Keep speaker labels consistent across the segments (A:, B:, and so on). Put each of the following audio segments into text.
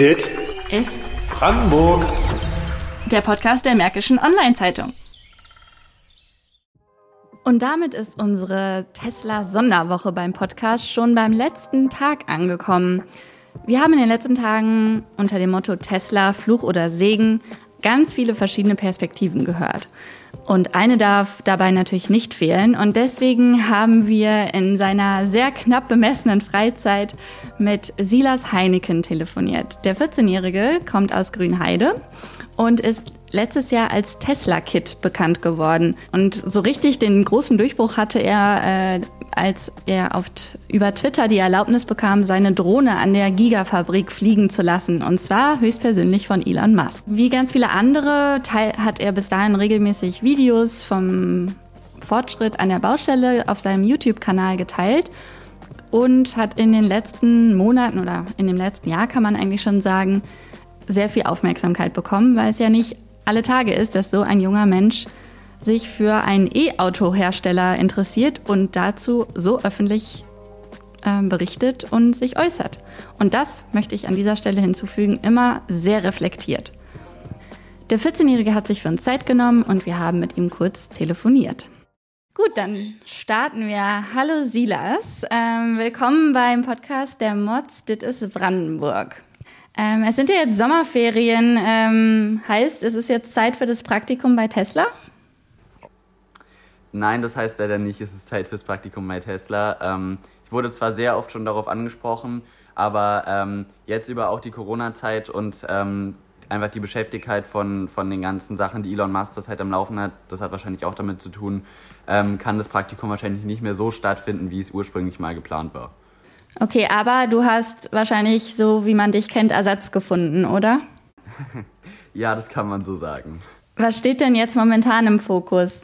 A: Dit
B: ist
A: Brandenburg.
B: der Podcast der Märkischen Online-Zeitung. Und damit ist unsere Tesla-Sonderwoche beim Podcast schon beim letzten Tag angekommen. Wir haben in den letzten Tagen unter dem Motto Tesla, Fluch oder Segen ganz viele verschiedene Perspektiven gehört. Und eine darf dabei natürlich nicht fehlen. Und deswegen haben wir in seiner sehr knapp bemessenen Freizeit mit Silas Heineken telefoniert. Der 14-Jährige kommt aus Grünheide und ist letztes Jahr als Tesla-Kid bekannt geworden. Und so richtig den großen Durchbruch hatte er, äh, als er auf, über Twitter die Erlaubnis bekam, seine Drohne an der Gigafabrik fliegen zu lassen. Und zwar höchstpersönlich von Elon Musk. Wie ganz viele andere teil, hat er bis dahin regelmäßig Videos vom Fortschritt an der Baustelle auf seinem YouTube-Kanal geteilt und hat in den letzten Monaten oder in dem letzten Jahr kann man eigentlich schon sagen, sehr viel Aufmerksamkeit bekommen, weil es ja nicht alle Tage ist, dass so ein junger Mensch sich für einen E-Auto-Hersteller interessiert und dazu so öffentlich äh, berichtet und sich äußert. Und das möchte ich an dieser Stelle hinzufügen, immer sehr reflektiert. Der 14-Jährige hat sich für uns Zeit genommen und wir haben mit ihm kurz telefoniert. Gut, dann starten wir. Hallo Silas, ähm, willkommen beim Podcast der Mods Dit ist Brandenburg. Ähm, es sind ja jetzt Sommerferien, ähm, heißt, es ist jetzt Zeit für das Praktikum bei Tesla?
C: Nein, das heißt leider nicht, es ist Zeit fürs Praktikum bei Tesla. Ähm, ich wurde zwar sehr oft schon darauf angesprochen, aber ähm, jetzt über auch die Corona-Zeit und ähm, einfach die Beschäftigkeit von, von den ganzen Sachen, die Elon Musk zurzeit am Laufen hat, das hat wahrscheinlich auch damit zu tun, ähm, kann das Praktikum wahrscheinlich nicht mehr so stattfinden, wie es ursprünglich mal geplant war.
B: Okay, aber du hast wahrscheinlich, so wie man dich kennt, Ersatz gefunden, oder?
C: Ja, das kann man so sagen.
B: Was steht denn jetzt momentan im Fokus?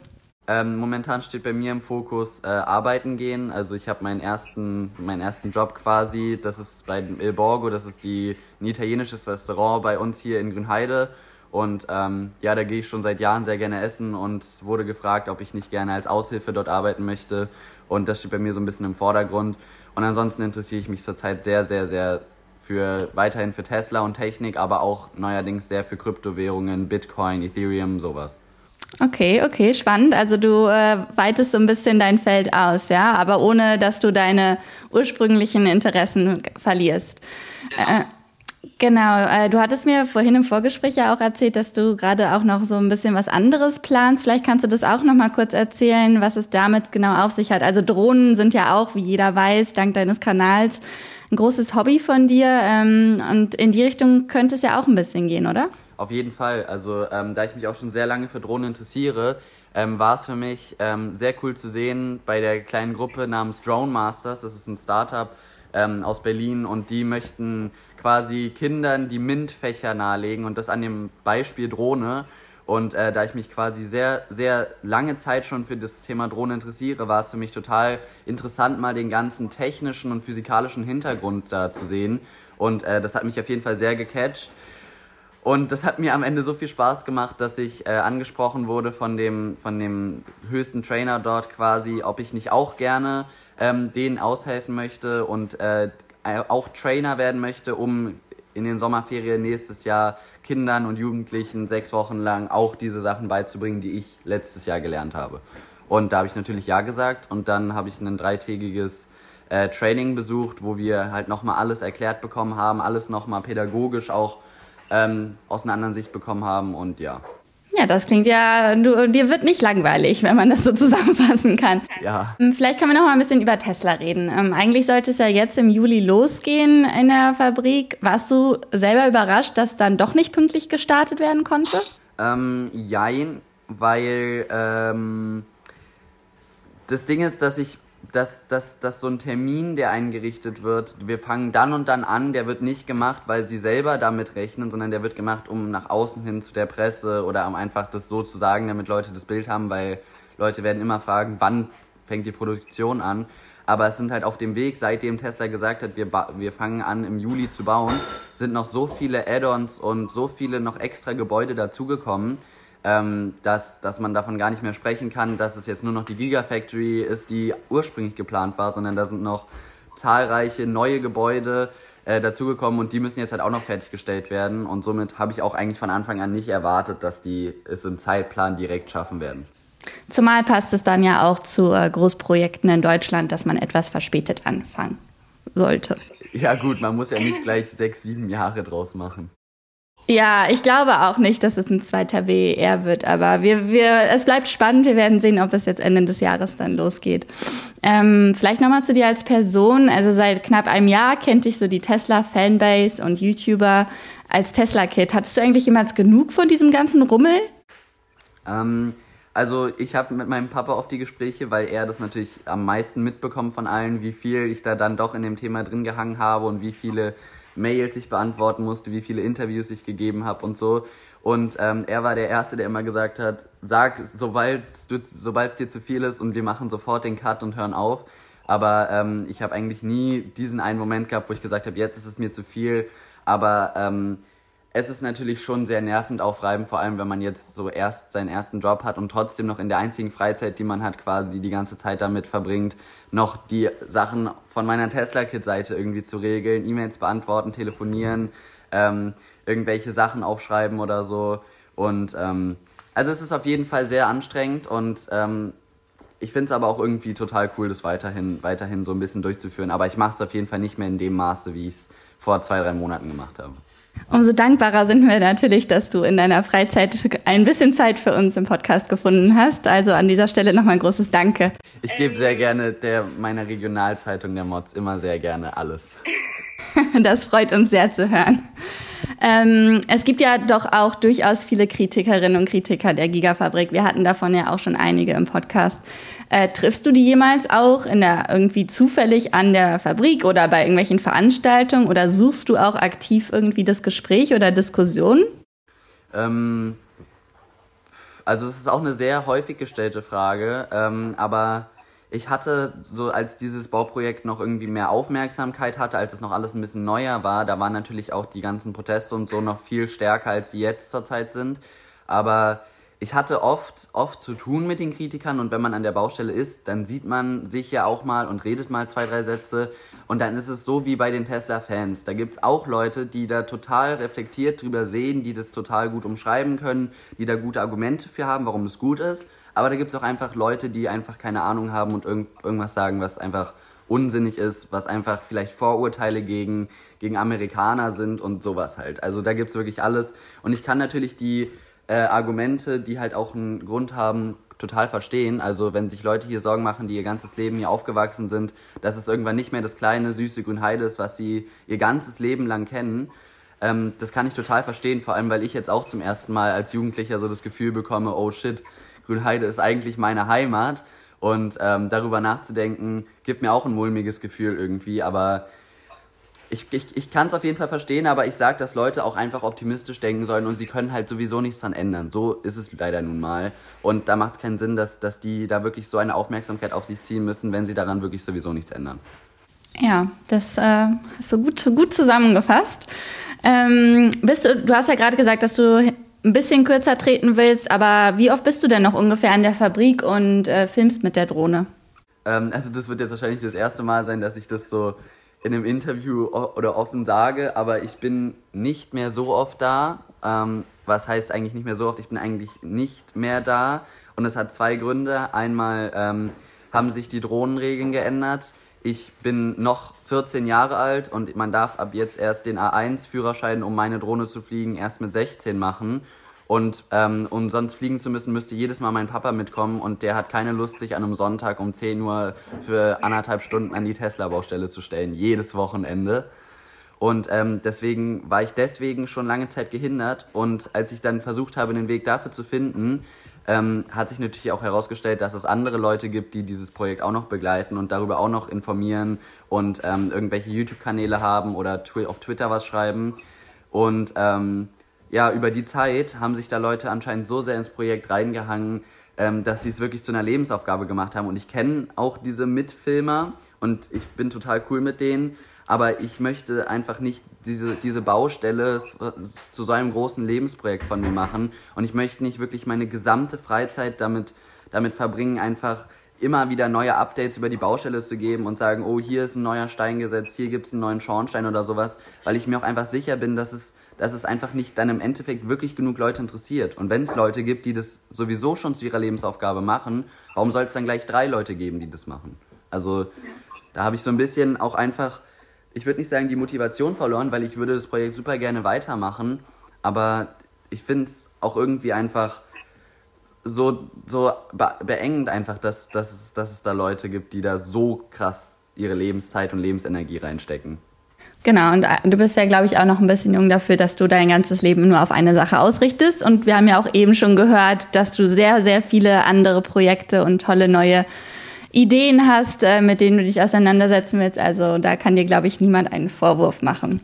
C: Ähm, momentan steht bei mir im Fokus äh, arbeiten gehen. Also ich habe meinen ersten, meinen ersten Job quasi. Das ist bei Il Borgo, das ist die, ein italienisches Restaurant bei uns hier in Grünheide. Und ähm, ja, da gehe ich schon seit Jahren sehr gerne essen und wurde gefragt, ob ich nicht gerne als Aushilfe dort arbeiten möchte. Und das steht bei mir so ein bisschen im Vordergrund. Und ansonsten interessiere ich mich zurzeit sehr, sehr, sehr für weiterhin für Tesla und Technik, aber auch neuerdings sehr für Kryptowährungen, Bitcoin, Ethereum, sowas.
B: Okay, okay, spannend. Also du äh, weitest so ein bisschen dein Feld aus, ja, aber ohne, dass du deine ursprünglichen Interessen verlierst. Äh, genau, äh, du hattest mir vorhin im Vorgespräch ja auch erzählt, dass du gerade auch noch so ein bisschen was anderes planst. Vielleicht kannst du das auch noch mal kurz erzählen, was es damit genau auf sich hat. Also Drohnen sind ja auch, wie jeder weiß, dank deines Kanals ein großes Hobby von dir. Ähm, und in die Richtung könnte es ja auch ein bisschen gehen, oder?
C: Auf jeden Fall. Also ähm, da ich mich auch schon sehr lange für Drohnen interessiere, ähm, war es für mich ähm, sehr cool zu sehen bei der kleinen Gruppe namens Drone Masters. Das ist ein Startup ähm, aus Berlin und die möchten quasi Kindern die MINT-Fächer nahelegen und das an dem Beispiel Drohne. Und äh, da ich mich quasi sehr, sehr lange Zeit schon für das Thema Drohne interessiere, war es für mich total interessant, mal den ganzen technischen und physikalischen Hintergrund da zu sehen. Und äh, das hat mich auf jeden Fall sehr gecatcht. Und das hat mir am Ende so viel Spaß gemacht, dass ich äh, angesprochen wurde von dem, von dem höchsten Trainer dort quasi, ob ich nicht auch gerne ähm, denen aushelfen möchte und äh, auch Trainer werden möchte, um in den Sommerferien nächstes Jahr Kindern und Jugendlichen sechs Wochen lang auch diese Sachen beizubringen, die ich letztes Jahr gelernt habe. Und da habe ich natürlich Ja gesagt und dann habe ich ein dreitägiges äh, Training besucht, wo wir halt nochmal alles erklärt bekommen haben, alles nochmal pädagogisch auch ähm, aus einer anderen Sicht bekommen haben und ja.
B: Ja, das klingt ja, du, dir wird nicht langweilig, wenn man das so zusammenfassen kann.
C: Ja.
B: Ähm, Vielleicht können wir noch mal ein bisschen über Tesla reden. Ähm, eigentlich sollte es ja jetzt im Juli losgehen in der Fabrik. Warst du selber überrascht, dass dann doch nicht pünktlich gestartet werden konnte?
C: Ähm, jein, weil ähm, das Ding ist, dass ich dass, dass, dass so ein Termin, der eingerichtet wird, wir fangen dann und dann an, der wird nicht gemacht, weil sie selber damit rechnen, sondern der wird gemacht, um nach außen hin zu der Presse oder um einfach das so zu sagen, damit Leute das Bild haben, weil Leute werden immer fragen, wann fängt die Produktion an. Aber es sind halt auf dem Weg, seitdem Tesla gesagt hat, wir, wir fangen an im Juli zu bauen, sind noch so viele Add-ons und so viele noch extra Gebäude dazugekommen, ähm, dass, dass man davon gar nicht mehr sprechen kann, dass es jetzt nur noch die Gigafactory ist, die ursprünglich geplant war, sondern da sind noch zahlreiche neue Gebäude, äh, dazugekommen und die müssen jetzt halt auch noch fertiggestellt werden. Und somit habe ich auch eigentlich von Anfang an nicht erwartet, dass die es im Zeitplan direkt schaffen werden.
B: Zumal passt es dann ja auch zu äh, Großprojekten in Deutschland, dass man etwas verspätet anfangen sollte.
C: Ja gut, man muss ja nicht gleich sechs, sieben Jahre draus machen.
B: Ja, ich glaube auch nicht, dass es ein zweiter WER wird, aber wir, wir, es bleibt spannend. Wir werden sehen, ob es jetzt Ende des Jahres dann losgeht. Ähm, vielleicht nochmal zu dir als Person. Also seit knapp einem Jahr kennt dich so die Tesla-Fanbase und YouTuber als Tesla-Kid. Hattest du eigentlich jemals genug von diesem ganzen Rummel?
C: Ähm, also ich habe mit meinem Papa oft die Gespräche, weil er das natürlich am meisten mitbekommt von allen, wie viel ich da dann doch in dem Thema drin gehangen habe und wie viele Mails ich beantworten musste, wie viele Interviews ich gegeben habe und so. Und ähm, er war der Erste, der immer gesagt hat, sag, sobald es dir zu viel ist und wir machen sofort den Cut und hören auf. Aber ähm, ich habe eigentlich nie diesen einen Moment gehabt, wo ich gesagt habe, jetzt ist es mir zu viel. Aber ähm, es ist natürlich schon sehr nervend aufreibend, vor allem wenn man jetzt so erst seinen ersten Job hat und trotzdem noch in der einzigen Freizeit, die man hat, quasi die die ganze Zeit damit verbringt, noch die Sachen von meiner Tesla-Kit-Seite irgendwie zu regeln, E-Mails beantworten, telefonieren, ähm, irgendwelche Sachen aufschreiben oder so. Und ähm, also es ist auf jeden Fall sehr anstrengend und ähm, ich finde es aber auch irgendwie total cool, das weiterhin, weiterhin so ein bisschen durchzuführen. Aber ich mache es auf jeden Fall nicht mehr in dem Maße, wie ich es vor zwei, drei Monaten gemacht habe.
B: Umso dankbarer sind wir natürlich, dass du in deiner Freizeit ein bisschen Zeit für uns im Podcast gefunden hast. Also an dieser Stelle nochmal ein großes Danke.
C: Ich gebe sehr gerne der, meiner Regionalzeitung der Mods immer sehr gerne alles.
B: Das freut uns sehr zu hören. Ähm, es gibt ja doch auch durchaus viele Kritikerinnen und Kritiker der Gigafabrik. Wir hatten davon ja auch schon einige im Podcast. Äh, triffst du die jemals auch in der irgendwie zufällig an der Fabrik oder bei irgendwelchen Veranstaltungen oder suchst du auch aktiv irgendwie das Gespräch oder Diskussion?
C: Ähm, also es ist auch eine sehr häufig gestellte Frage, ähm, aber ich hatte so, als dieses Bauprojekt noch irgendwie mehr Aufmerksamkeit hatte, als es noch alles ein bisschen neuer war, da waren natürlich auch die ganzen Proteste und so noch viel stärker, als sie jetzt zurzeit sind. Aber ich hatte oft, oft zu tun mit den Kritikern und wenn man an der Baustelle ist, dann sieht man sich ja auch mal und redet mal zwei, drei Sätze und dann ist es so wie bei den Tesla-Fans. Da gibt's auch Leute, die da total reflektiert drüber sehen, die das total gut umschreiben können, die da gute Argumente für haben, warum es gut ist. Aber da gibt's auch einfach Leute, die einfach keine Ahnung haben und irgend, irgendwas sagen, was einfach unsinnig ist, was einfach vielleicht Vorurteile gegen, gegen Amerikaner sind und sowas halt. Also da gibt's wirklich alles. Und ich kann natürlich die äh, Argumente, die halt auch einen Grund haben, total verstehen. Also wenn sich Leute hier Sorgen machen, die ihr ganzes Leben hier aufgewachsen sind, dass es irgendwann nicht mehr das kleine, süße Grünheide ist, was sie ihr ganzes Leben lang kennen. Ähm, das kann ich total verstehen, vor allem weil ich jetzt auch zum ersten Mal als Jugendlicher so das Gefühl bekomme, oh shit, Grünheide ist eigentlich meine Heimat. Und ähm, darüber nachzudenken, gibt mir auch ein mulmiges Gefühl irgendwie, aber ich, ich, ich kann es auf jeden Fall verstehen, aber ich sage, dass Leute auch einfach optimistisch denken sollen und sie können halt sowieso nichts dran ändern. So ist es leider nun mal. Und da macht es keinen Sinn, dass, dass die da wirklich so eine Aufmerksamkeit auf sich ziehen müssen, wenn sie daran wirklich sowieso nichts ändern.
B: Ja, das äh, hast du gut, gut zusammengefasst. Ähm, bist du, du hast ja gerade gesagt, dass du ein bisschen kürzer treten willst, aber wie oft bist du denn noch ungefähr in der Fabrik und äh, filmst mit der Drohne?
C: Ähm, also das wird jetzt wahrscheinlich das erste Mal sein, dass ich das so in einem Interview oder offen sage, aber ich bin nicht mehr so oft da. Ähm, was heißt eigentlich nicht mehr so oft? Ich bin eigentlich nicht mehr da. Und es hat zwei Gründe. Einmal ähm, haben sich die Drohnenregeln geändert. Ich bin noch 14 Jahre alt und man darf ab jetzt erst den A1-Führerschein, um meine Drohne zu fliegen, erst mit 16 machen. Und ähm, um sonst fliegen zu müssen, müsste jedes Mal mein Papa mitkommen und der hat keine Lust, sich an einem Sonntag um 10 Uhr für anderthalb Stunden an die Tesla-Baustelle zu stellen, jedes Wochenende. Und ähm, deswegen war ich deswegen schon lange Zeit gehindert. Und als ich dann versucht habe, den Weg dafür zu finden, ähm, hat sich natürlich auch herausgestellt, dass es andere Leute gibt, die dieses Projekt auch noch begleiten und darüber auch noch informieren und ähm, irgendwelche YouTube-Kanäle haben oder twi auf Twitter was schreiben. Und ähm, ja, über die Zeit haben sich da Leute anscheinend so sehr ins Projekt reingehangen, ähm, dass sie es wirklich zu einer Lebensaufgabe gemacht haben. Und ich kenne auch diese Mitfilmer und ich bin total cool mit denen. Aber ich möchte einfach nicht diese, diese Baustelle zu so einem großen Lebensprojekt von mir machen. Und ich möchte nicht wirklich meine gesamte Freizeit damit, damit verbringen, einfach immer wieder neue Updates über die Baustelle zu geben und sagen, oh, hier ist ein neuer Stein gesetzt, hier gibt es einen neuen Schornstein oder sowas, weil ich mir auch einfach sicher bin, dass es, dass es einfach nicht dann im Endeffekt wirklich genug Leute interessiert. Und wenn es Leute gibt, die das sowieso schon zu ihrer Lebensaufgabe machen, warum soll es dann gleich drei Leute geben, die das machen? Also da habe ich so ein bisschen auch einfach, ich würde nicht sagen die Motivation verloren, weil ich würde das Projekt super gerne weitermachen, aber ich finde es auch irgendwie einfach so, so beengend einfach, dass, dass, es, dass es da Leute gibt, die da so krass ihre Lebenszeit und Lebensenergie reinstecken.
B: Genau, und äh, du bist ja, glaube ich, auch noch ein bisschen jung dafür, dass du dein ganzes Leben nur auf eine Sache ausrichtest. Und wir haben ja auch eben schon gehört, dass du sehr, sehr viele andere Projekte und tolle neue Ideen hast, äh, mit denen du dich auseinandersetzen willst. Also da kann dir, glaube ich, niemand einen Vorwurf machen.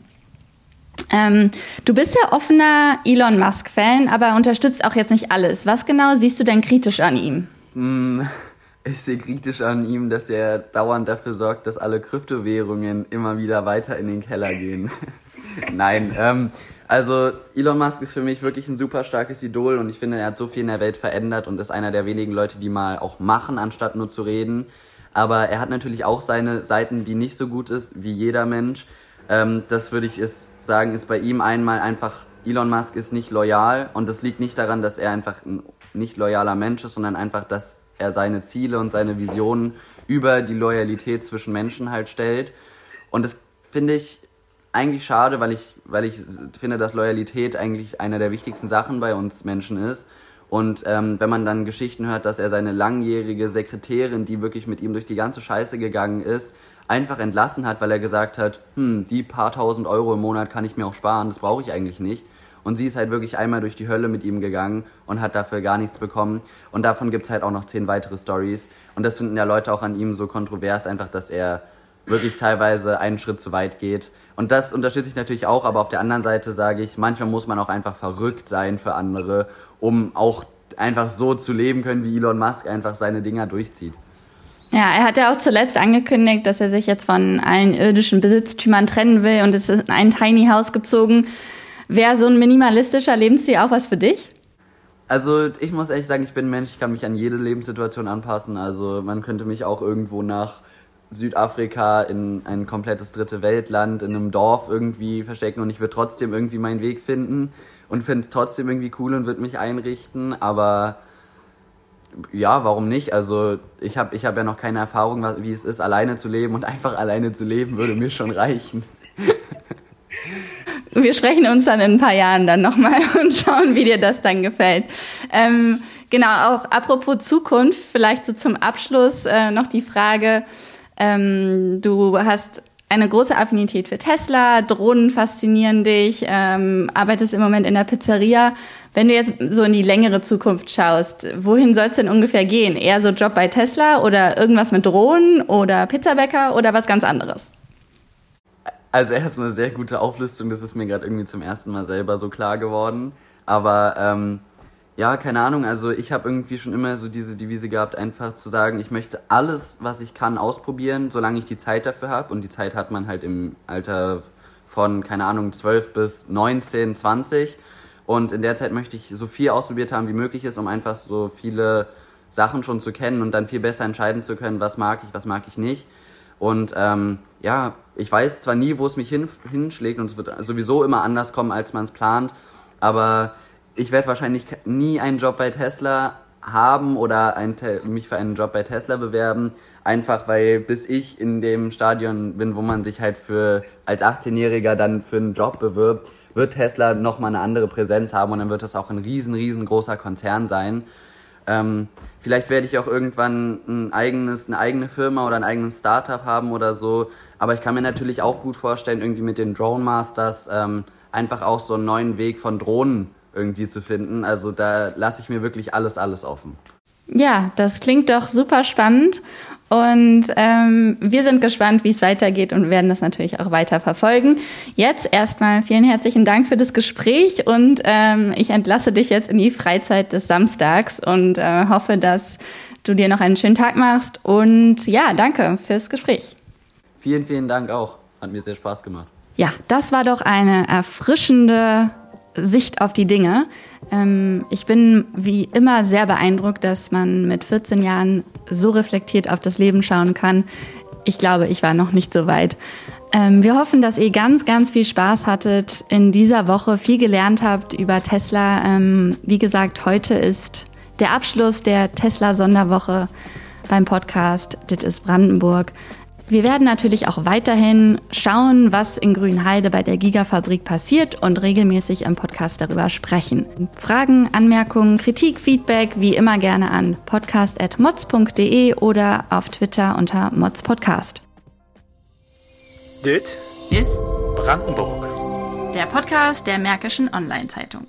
B: Ähm, du bist ja offener Elon Musk-Fan, aber unterstützt auch jetzt nicht alles. Was genau siehst du denn kritisch an ihm?
C: Hm, ich sehe kritisch an ihm, dass er dauernd dafür sorgt, dass alle Kryptowährungen immer wieder weiter in den Keller gehen. Nein, ähm, also Elon Musk ist für mich wirklich ein super starkes Idol und ich finde, er hat so viel in der Welt verändert und ist einer der wenigen Leute, die mal auch machen, anstatt nur zu reden. Aber er hat natürlich auch seine Seiten, die nicht so gut ist, wie jeder Mensch. Ähm, das würde ich ist, sagen, ist bei ihm einmal einfach, Elon Musk ist nicht loyal und das liegt nicht daran, dass er einfach ein nicht loyaler Mensch ist, sondern einfach, dass er seine Ziele und seine Visionen über die Loyalität zwischen Menschen halt stellt. Und das finde ich eigentlich schade, weil ich, weil ich finde, dass Loyalität eigentlich eine der wichtigsten Sachen bei uns Menschen ist. Und ähm, wenn man dann Geschichten hört, dass er seine langjährige Sekretärin, die wirklich mit ihm durch die ganze Scheiße gegangen ist, einfach entlassen hat, weil er gesagt hat, hm, die paar tausend Euro im Monat kann ich mir auch sparen, das brauche ich eigentlich nicht. Und sie ist halt wirklich einmal durch die Hölle mit ihm gegangen und hat dafür gar nichts bekommen. Und davon gibt's halt auch noch zehn weitere Stories. Und das finden ja Leute auch an ihm so kontrovers, einfach, dass er wirklich teilweise einen Schritt zu weit geht. Und das unterstütze ich natürlich auch, aber auf der anderen Seite sage ich, manchmal muss man auch einfach verrückt sein für andere, um auch einfach so zu leben können, wie Elon Musk einfach seine Dinger durchzieht.
B: Ja, er hat ja auch zuletzt angekündigt, dass er sich jetzt von allen irdischen Besitztümern trennen will und ist in ein Tiny House gezogen. Wäre so ein minimalistischer Lebensstil auch was für dich?
C: Also ich muss ehrlich sagen, ich bin ein Mensch, ich kann mich an jede Lebenssituation anpassen. Also man könnte mich auch irgendwo nach Südafrika in ein komplettes dritte Weltland, in einem Dorf irgendwie verstecken und ich würde trotzdem irgendwie meinen Weg finden und finde es trotzdem irgendwie cool und würde mich einrichten. Aber ja, warum nicht? Also ich habe ich hab ja noch keine Erfahrung, wie es ist, alleine zu leben und einfach alleine zu leben würde mir schon reichen.
B: Wir sprechen uns dann in ein paar Jahren dann nochmal und schauen, wie dir das dann gefällt. Ähm, genau, auch apropos Zukunft, vielleicht so zum Abschluss äh, noch die Frage, ähm, du hast eine große Affinität für Tesla, Drohnen faszinieren dich, ähm, arbeitest im Moment in der Pizzeria. Wenn du jetzt so in die längere Zukunft schaust, wohin soll es denn ungefähr gehen? Eher so Job bei Tesla oder irgendwas mit Drohnen oder Pizzabäcker oder was ganz anderes?
C: Also erstmal sehr gute Auflistung, das ist mir gerade irgendwie zum ersten Mal selber so klar geworden. Aber ähm, ja, keine Ahnung, also ich habe irgendwie schon immer so diese Devise gehabt, einfach zu sagen, ich möchte alles, was ich kann, ausprobieren, solange ich die Zeit dafür habe. Und die Zeit hat man halt im Alter von, keine Ahnung, 12 bis 19, 20. Und in der Zeit möchte ich so viel ausprobiert haben, wie möglich ist, um einfach so viele Sachen schon zu kennen und dann viel besser entscheiden zu können, was mag ich, was mag ich nicht. Und ähm, ja, ich weiß zwar nie, wo es mich hin, hinschlägt und es wird sowieso immer anders kommen, als man es plant, aber ich werde wahrscheinlich nie einen Job bei Tesla haben oder ein, mich für einen Job bei Tesla bewerben, einfach weil bis ich in dem Stadion bin, wo man sich halt für als 18-Jähriger dann für einen Job bewirbt, wird Tesla nochmal eine andere Präsenz haben und dann wird das auch ein riesen, riesengroßer Konzern sein. Ähm, vielleicht werde ich auch irgendwann ein eigenes, eine eigene Firma oder ein eigenes Startup haben oder so. Aber ich kann mir natürlich auch gut vorstellen, irgendwie mit den Drone Masters ähm, einfach auch so einen neuen Weg von Drohnen irgendwie zu finden. Also da lasse ich mir wirklich alles, alles offen.
B: Ja, das klingt doch super spannend. Und ähm, wir sind gespannt, wie es weitergeht und werden das natürlich auch weiter verfolgen. Jetzt erstmal vielen herzlichen Dank für das Gespräch und ähm, ich entlasse dich jetzt in die Freizeit des Samstags und äh, hoffe, dass du dir noch einen schönen Tag machst. Und ja, danke fürs Gespräch.
C: Vielen, vielen Dank auch. Hat mir sehr Spaß gemacht.
B: Ja, das war doch eine erfrischende Sicht auf die Dinge. Ähm, ich bin wie immer sehr beeindruckt, dass man mit 14 Jahren so reflektiert auf das Leben schauen kann. Ich glaube, ich war noch nicht so weit. Ähm, wir hoffen, dass ihr ganz, ganz viel Spaß hattet in dieser Woche, viel gelernt habt über Tesla. Ähm, wie gesagt, heute ist der Abschluss der Tesla Sonderwoche beim Podcast Dit ist Brandenburg. Wir werden natürlich auch weiterhin schauen, was in Grünheide bei der Gigafabrik passiert und regelmäßig im Podcast darüber sprechen. Fragen, Anmerkungen, Kritik, Feedback wie immer gerne an podcast.mods.de oder auf Twitter unter modspodcast.
A: Dit ist Brandenburg.
B: Der Podcast der Märkischen Online-Zeitung.